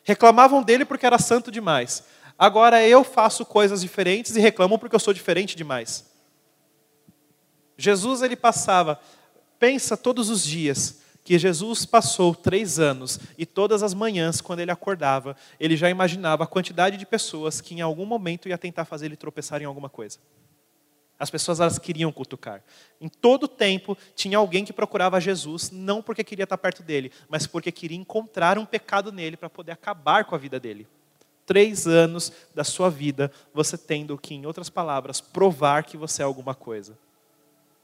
Reclamavam dele porque era santo demais. Agora eu faço coisas diferentes e reclamam porque eu sou diferente demais. Jesus ele passava, pensa todos os dias, que Jesus passou três anos e todas as manhãs, quando ele acordava, ele já imaginava a quantidade de pessoas que em algum momento ia tentar fazer ele tropeçar em alguma coisa. As pessoas elas queriam cutucar. Em todo tempo tinha alguém que procurava Jesus, não porque queria estar perto dele, mas porque queria encontrar um pecado nele para poder acabar com a vida dele três anos da sua vida você tendo que, em outras palavras, provar que você é alguma coisa.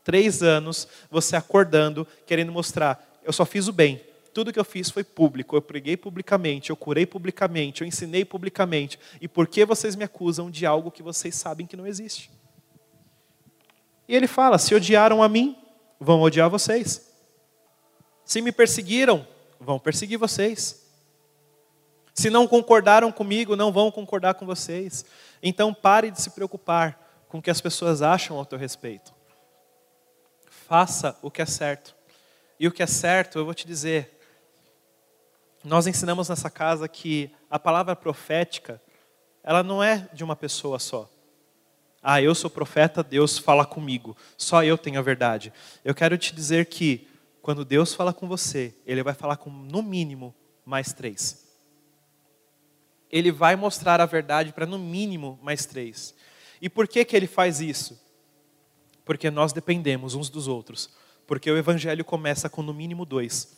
Três anos você acordando, querendo mostrar: eu só fiz o bem. Tudo que eu fiz foi público. Eu preguei publicamente, eu curei publicamente, eu ensinei publicamente. E por que vocês me acusam de algo que vocês sabem que não existe? E ele fala: se odiaram a mim, vão odiar vocês. Se me perseguiram, vão perseguir vocês. Se não concordaram comigo, não vão concordar com vocês. Então pare de se preocupar com o que as pessoas acham ao teu respeito. Faça o que é certo. E o que é certo, eu vou te dizer, nós ensinamos nessa casa que a palavra profética, ela não é de uma pessoa só. Ah, eu sou profeta, Deus fala comigo. Só eu tenho a verdade. Eu quero te dizer que quando Deus fala com você, Ele vai falar com no mínimo mais três ele vai mostrar a verdade para no mínimo mais três. E por que, que ele faz isso? Porque nós dependemos uns dos outros. Porque o evangelho começa com no mínimo dois.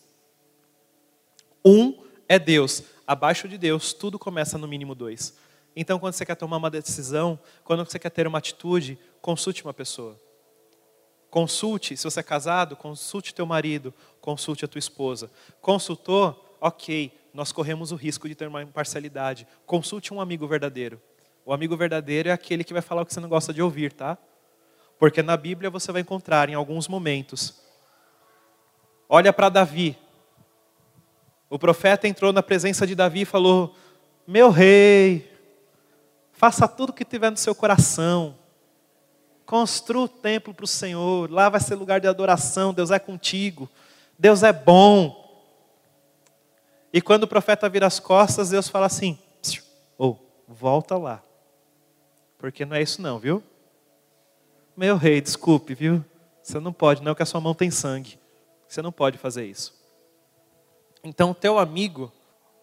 Um é Deus. Abaixo de Deus, tudo começa no mínimo dois. Então, quando você quer tomar uma decisão, quando você quer ter uma atitude, consulte uma pessoa. Consulte, se você é casado, consulte teu marido, consulte a tua esposa. Consultou, ok, nós corremos o risco de ter uma imparcialidade. Consulte um amigo verdadeiro. O amigo verdadeiro é aquele que vai falar o que você não gosta de ouvir, tá? Porque na Bíblia você vai encontrar em alguns momentos. Olha para Davi. O profeta entrou na presença de Davi e falou: Meu rei, faça tudo o que tiver no seu coração. Construa o templo para o Senhor. Lá vai ser lugar de adoração. Deus é contigo. Deus é bom. E quando o profeta vira as costas, Deus fala assim: ou oh, volta lá. Porque não é isso não, viu? Meu rei, desculpe, viu? Você não pode, não, que a sua mão tem sangue. Você não pode fazer isso. Então, teu amigo,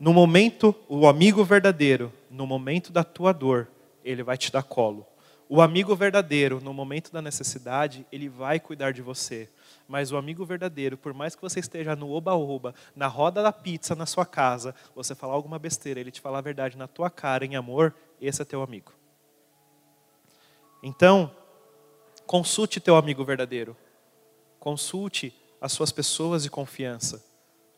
no momento, o amigo verdadeiro, no momento da tua dor, ele vai te dar colo. O amigo verdadeiro, no momento da necessidade, ele vai cuidar de você. Mas o amigo verdadeiro, por mais que você esteja no oba-oba, na roda da pizza na sua casa, você falar alguma besteira, ele te falar a verdade na tua cara, em amor, esse é teu amigo. Então, consulte teu amigo verdadeiro. Consulte as suas pessoas de confiança.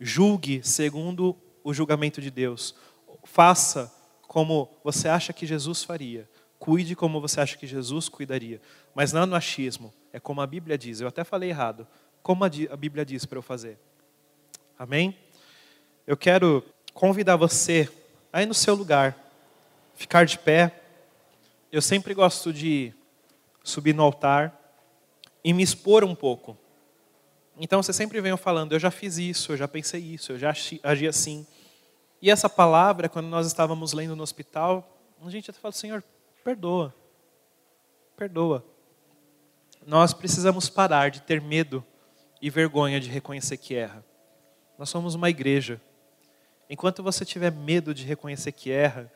Julgue segundo o julgamento de Deus. Faça como você acha que Jesus faria. Cuide como você acha que Jesus cuidaria. Mas não no achismo é como a Bíblia diz. Eu até falei errado. Como a Bíblia diz para eu fazer. Amém? Eu quero convidar você aí no seu lugar, ficar de pé. Eu sempre gosto de subir no altar e me expor um pouco. Então você sempre vem falando, eu já fiz isso, eu já pensei isso, eu já agi assim. E essa palavra, quando nós estávamos lendo no hospital, a gente até fala, Senhor, perdoa. Perdoa. Nós precisamos parar de ter medo e vergonha de reconhecer que erra. Nós somos uma igreja. Enquanto você tiver medo de reconhecer que erra,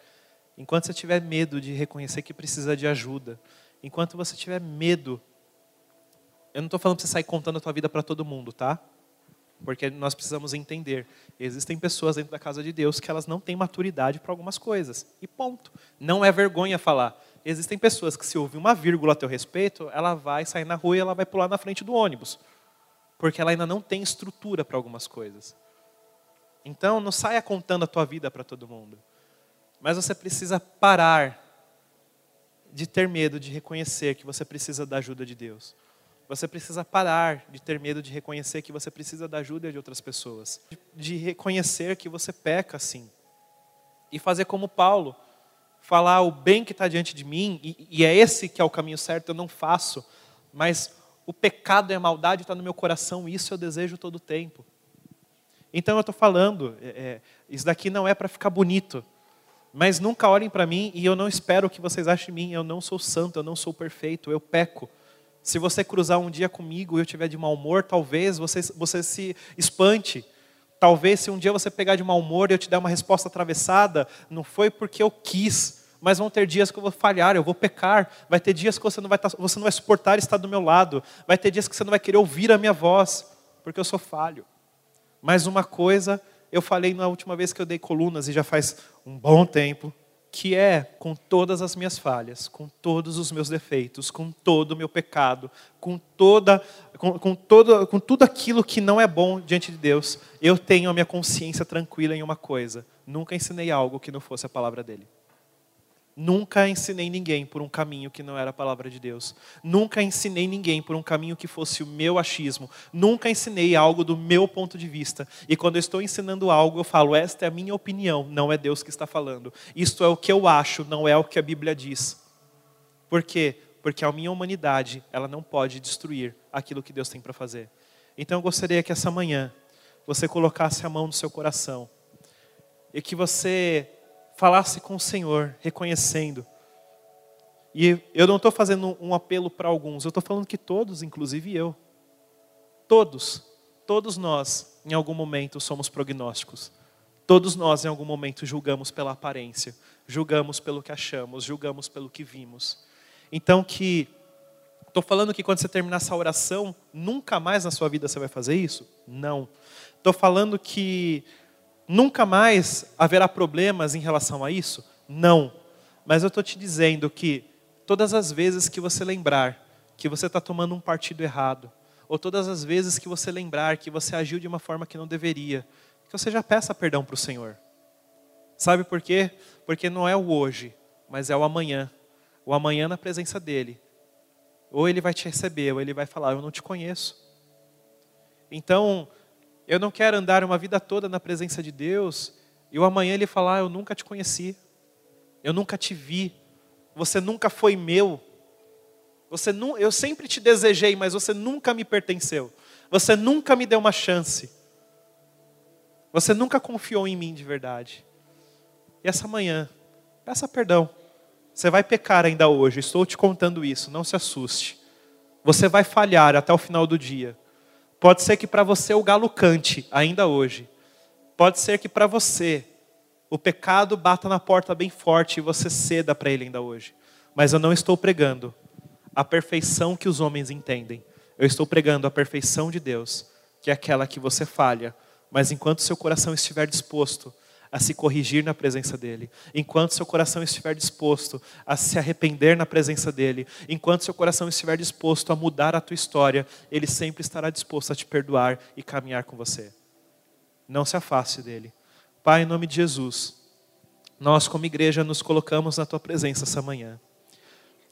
enquanto você tiver medo de reconhecer que precisa de ajuda, enquanto você tiver medo eu não estou falando para você sair contando a tua vida para todo mundo, tá? Porque nós precisamos entender. Existem pessoas dentro da casa de Deus que elas não têm maturidade para algumas coisas. E ponto. Não é vergonha falar. Existem pessoas que se ouvir uma vírgula a teu respeito, ela vai sair na rua e ela vai pular na frente do ônibus. Porque ela ainda não tem estrutura para algumas coisas. Então, não saia contando a tua vida para todo mundo. Mas você precisa parar de ter medo de reconhecer que você precisa da ajuda de Deus. Você precisa parar de ter medo de reconhecer que você precisa da ajuda de outras pessoas, de reconhecer que você peca sim, e fazer como Paulo, falar o bem que está diante de mim, e, e, é esse que é o caminho certo, eu não faço, mas o pecado e a maldade está no meu coração, e isso eu desejo todo o tempo. Então eu estou falando, é, é, isso daqui não é para ficar bonito, mas nunca olhem para mim e eu não espero que vocês achem de mim, eu não sou santo, eu não sou perfeito, eu peco. Se você cruzar um dia comigo e eu tiver de mau humor, talvez você, você se espante. Talvez se um dia você pegar de mau humor e eu te der uma resposta atravessada, não foi porque eu quis, mas vão ter dias que eu vou falhar, eu vou pecar. Vai ter dias que você não vai, estar, você não vai suportar estar do meu lado. Vai ter dias que você não vai querer ouvir a minha voz, porque eu sou falho. Mas uma coisa eu falei na última vez que eu dei colunas, e já faz um bom tempo, que é com todas as minhas falhas, com todos os meus defeitos, com todo o meu pecado, com toda com, com, todo, com tudo aquilo que não é bom diante de Deus, eu tenho a minha consciência tranquila em uma coisa: nunca ensinei algo que não fosse a palavra dele. Nunca ensinei ninguém por um caminho que não era a palavra de Deus. Nunca ensinei ninguém por um caminho que fosse o meu achismo. Nunca ensinei algo do meu ponto de vista. E quando eu estou ensinando algo, eu falo: esta é a minha opinião, não é Deus que está falando. Isto é o que eu acho, não é o que a Bíblia diz. Por quê? Porque a minha humanidade, ela não pode destruir aquilo que Deus tem para fazer. Então eu gostaria que essa manhã você colocasse a mão no seu coração e que você falasse com o Senhor, reconhecendo. E eu não estou fazendo um apelo para alguns, eu estou falando que todos, inclusive eu, todos, todos nós, em algum momento, somos prognósticos. Todos nós, em algum momento, julgamos pela aparência, julgamos pelo que achamos, julgamos pelo que vimos. Então, que estou falando que quando você terminar essa oração, nunca mais na sua vida você vai fazer isso? Não. Estou falando que Nunca mais haverá problemas em relação a isso? Não. Mas eu estou te dizendo que todas as vezes que você lembrar que você está tomando um partido errado, ou todas as vezes que você lembrar que você agiu de uma forma que não deveria, que você já peça perdão para o Senhor. Sabe por quê? Porque não é o hoje, mas é o amanhã. O amanhã na presença dEle. Ou Ele vai te receber, ou Ele vai falar: Eu não te conheço. Então, eu não quero andar uma vida toda na presença de Deus e o amanhã ele falar: Eu nunca te conheci, eu nunca te vi, você nunca foi meu. Você nu, eu sempre te desejei, mas você nunca me pertenceu. Você nunca me deu uma chance. Você nunca confiou em mim de verdade. E essa manhã, peça perdão. Você vai pecar ainda hoje, estou te contando isso, não se assuste. Você vai falhar até o final do dia. Pode ser que para você o galo cante ainda hoje. Pode ser que para você o pecado bata na porta bem forte e você ceda para ele ainda hoje. Mas eu não estou pregando a perfeição que os homens entendem. Eu estou pregando a perfeição de Deus, que é aquela que você falha, mas enquanto seu coração estiver disposto a se corrigir na presença dEle, enquanto seu coração estiver disposto a se arrepender na presença dEle, enquanto seu coração estiver disposto a mudar a tua história, Ele sempre estará disposto a te perdoar e caminhar com você. Não se afaste dEle. Pai, em nome de Jesus, nós como igreja nos colocamos na tua presença essa manhã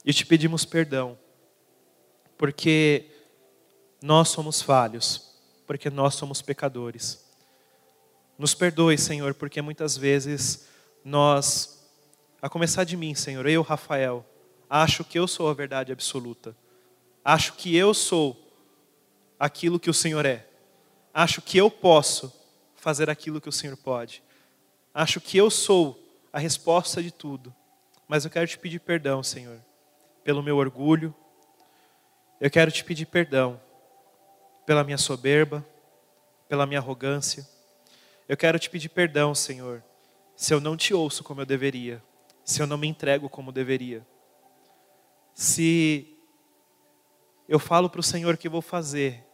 e te pedimos perdão, porque nós somos falhos, porque nós somos pecadores. Nos perdoe, Senhor, porque muitas vezes nós, a começar de mim, Senhor, eu, Rafael, acho que eu sou a verdade absoluta. Acho que eu sou aquilo que o Senhor é. Acho que eu posso fazer aquilo que o Senhor pode. Acho que eu sou a resposta de tudo. Mas eu quero te pedir perdão, Senhor, pelo meu orgulho. Eu quero te pedir perdão pela minha soberba, pela minha arrogância. Eu quero te pedir perdão, Senhor, se eu não te ouço como eu deveria, se eu não me entrego como deveria. Se eu falo para o Senhor que vou fazer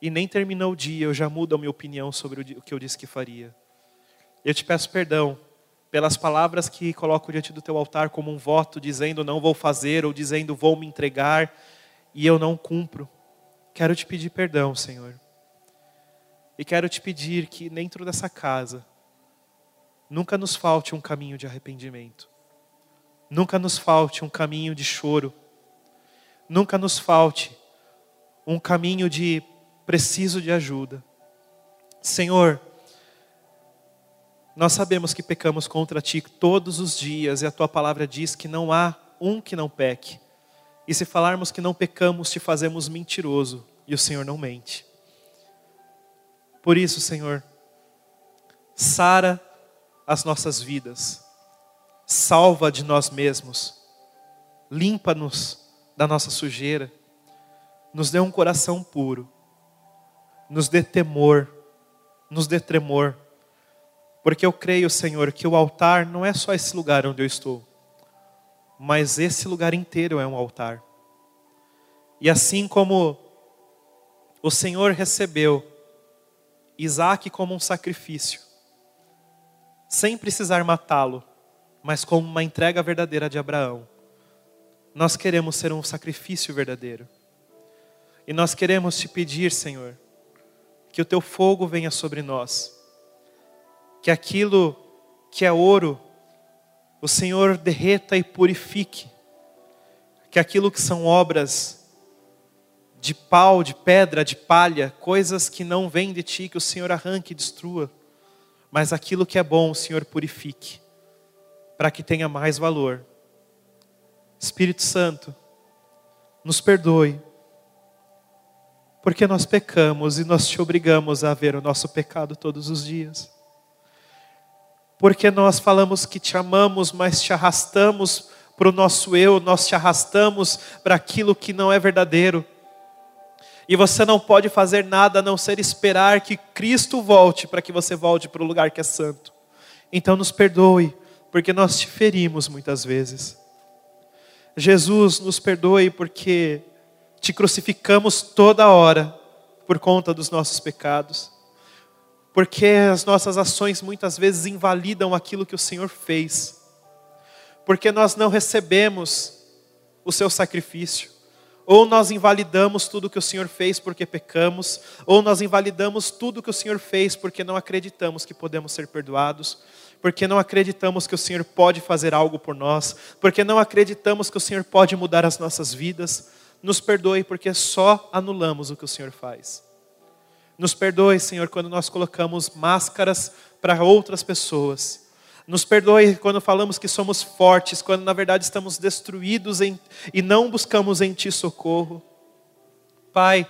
e nem terminou o dia, eu já mudo a minha opinião sobre o que eu disse que faria. Eu te peço perdão pelas palavras que coloco diante do teu altar como um voto, dizendo não vou fazer, ou dizendo vou me entregar, e eu não cumpro. Quero te pedir perdão, Senhor. E quero te pedir que dentro dessa casa, nunca nos falte um caminho de arrependimento, nunca nos falte um caminho de choro, nunca nos falte um caminho de preciso de ajuda. Senhor, nós sabemos que pecamos contra Ti todos os dias e a Tua palavra diz que não há um que não peque. E se falarmos que não pecamos, te fazemos mentiroso e o Senhor não mente. Por isso, Senhor, sara as nossas vidas, salva de nós mesmos, limpa-nos da nossa sujeira, nos dê um coração puro. Nos dê temor, nos dê tremor, porque eu creio, Senhor, que o altar não é só esse lugar onde eu estou, mas esse lugar inteiro é um altar. E assim como o Senhor recebeu Isaac como um sacrifício, sem precisar matá-lo, mas como uma entrega verdadeira de Abraão, nós queremos ser um sacrifício verdadeiro. E nós queremos te pedir, Senhor, que o teu fogo venha sobre nós, que aquilo que é ouro, o Senhor derreta e purifique, que aquilo que são obras de pau, de pedra, de palha, coisas que não vêm de ti, que o Senhor arranque e destrua, mas aquilo que é bom, o Senhor purifique, para que tenha mais valor. Espírito Santo, nos perdoe porque nós pecamos e nós te obrigamos a ver o nosso pecado todos os dias. Porque nós falamos que te amamos, mas te arrastamos para o nosso eu, nós te arrastamos para aquilo que não é verdadeiro. E você não pode fazer nada a não ser esperar que Cristo volte para que você volte para o lugar que é santo. Então nos perdoe, porque nós te ferimos muitas vezes. Jesus, nos perdoe porque te crucificamos toda hora por conta dos nossos pecados, porque as nossas ações muitas vezes invalidam aquilo que o Senhor fez, porque nós não recebemos o seu sacrifício, ou nós invalidamos tudo que o Senhor fez porque pecamos, ou nós invalidamos tudo que o Senhor fez porque não acreditamos que podemos ser perdoados, porque não acreditamos que o Senhor pode fazer algo por nós, porque não acreditamos que o Senhor pode mudar as nossas vidas nos perdoe porque só anulamos o que o Senhor faz. Nos perdoe, Senhor, quando nós colocamos máscaras para outras pessoas. Nos perdoe quando falamos que somos fortes, quando na verdade estamos destruídos em, e não buscamos em Ti socorro. Pai,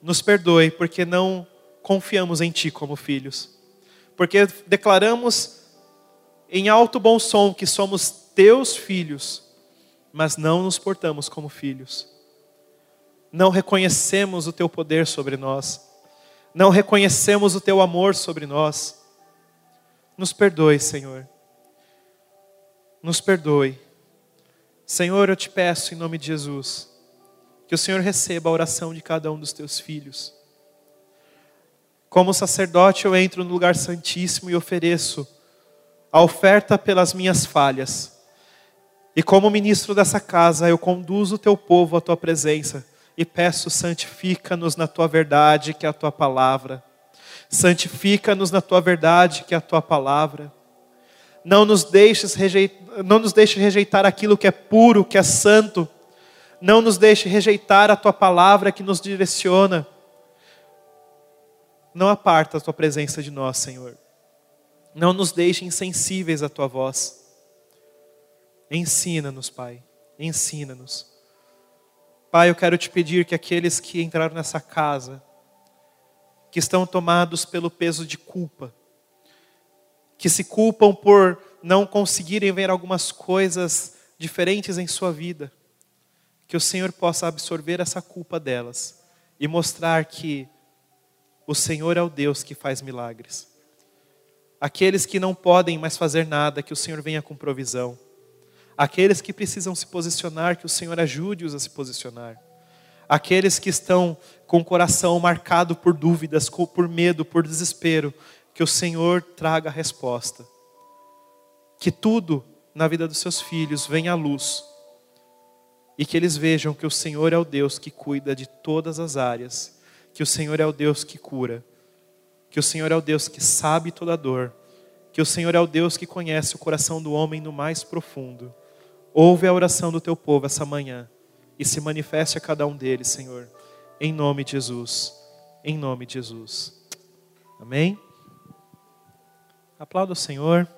nos perdoe porque não confiamos em Ti como filhos. Porque declaramos em alto bom som que somos Teus filhos, mas não nos portamos como filhos não reconhecemos o teu poder sobre nós, não reconhecemos o teu amor sobre nós. Nos perdoe, Senhor. Nos perdoe. Senhor, eu te peço em nome de Jesus, que o Senhor receba a oração de cada um dos teus filhos. Como sacerdote, eu entro no lugar santíssimo e ofereço a oferta pelas minhas falhas. E como ministro dessa casa, eu conduzo o teu povo à tua presença e peço, santifica-nos na tua verdade, que é a tua palavra. Santifica-nos na tua verdade, que é a tua palavra. Não nos deixes rejeitar, não nos deixe rejeitar aquilo que é puro, que é santo. Não nos deixe rejeitar a tua palavra que nos direciona. Não aparta a tua presença de nós, Senhor. Não nos deixe insensíveis à tua voz. Ensina-nos, Pai. Ensina-nos. Pai, eu quero te pedir que aqueles que entraram nessa casa, que estão tomados pelo peso de culpa, que se culpam por não conseguirem ver algumas coisas diferentes em sua vida, que o Senhor possa absorver essa culpa delas e mostrar que o Senhor é o Deus que faz milagres. Aqueles que não podem mais fazer nada, que o Senhor venha com provisão. Aqueles que precisam se posicionar, que o Senhor ajude-os a se posicionar. Aqueles que estão com o coração marcado por dúvidas, por medo, por desespero, que o Senhor traga a resposta. Que tudo na vida dos seus filhos venha à luz e que eles vejam que o Senhor é o Deus que cuida de todas as áreas, que o Senhor é o Deus que cura, que o Senhor é o Deus que sabe toda dor, que o Senhor é o Deus que conhece o coração do homem no mais profundo. Ouve a oração do teu povo essa manhã e se manifeste a cada um deles, Senhor, em nome de Jesus. Em nome de Jesus. Amém? Aplauda o Senhor.